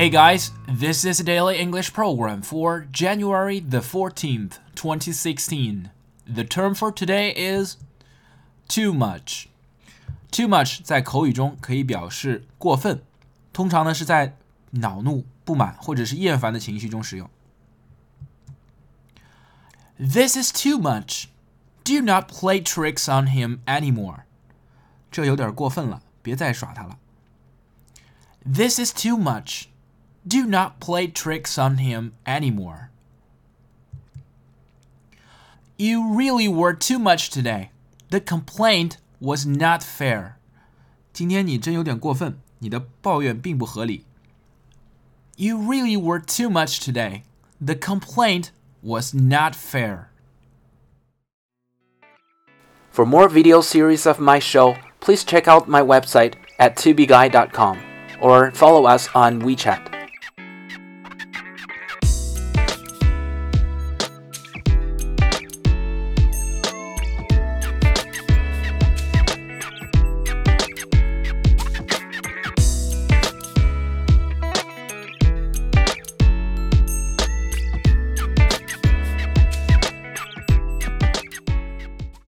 Hey guys, this is a daily English program for January the 14th, 2016. The term for today is too much. Too much 在口语中可以表示过分，通常呢是在恼怒、不满或者是厌烦的情绪中使用。This is too much. Do not play tricks on him anymore. 这有点过分了，别再耍他了。This is too much. Do not play tricks on him anymore. You really were too much today. The complaint was not fair. 今天你真有点过分，你的抱怨并不合理。You really were too much today. The complaint was not fair. For more video series of my show, please check out my website at tubeguy.com or follow us on WeChat.